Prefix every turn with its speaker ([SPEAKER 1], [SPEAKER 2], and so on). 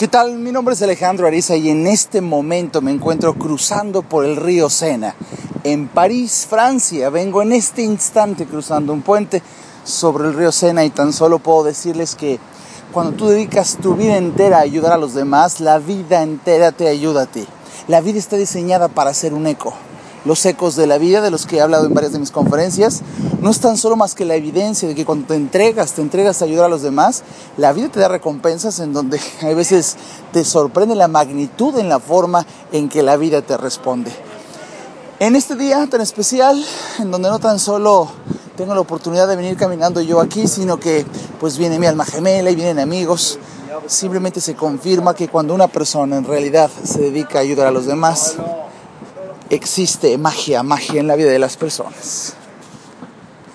[SPEAKER 1] ¿Qué tal? Mi nombre es Alejandro Ariza y en este momento me encuentro cruzando por el río Sena en París, Francia. Vengo en este instante cruzando un puente sobre el río Sena y tan solo puedo decirles que cuando tú dedicas tu vida entera a ayudar a los demás, la vida entera te ayuda a ti. La vida está diseñada para ser un eco. Los ecos de la vida, de los que he hablado en varias de mis conferencias, no es tan solo más que la evidencia de que cuando te entregas, te entregas a ayudar a los demás, la vida te da recompensas en donde a veces te sorprende la magnitud en la forma en que la vida te responde. En este día tan especial, en donde no tan solo tengo la oportunidad de venir caminando yo aquí, sino que pues viene mi alma gemela y vienen amigos, simplemente se confirma que cuando una persona en realidad se dedica a ayudar a los demás, existe magia, magia en la vida de las personas.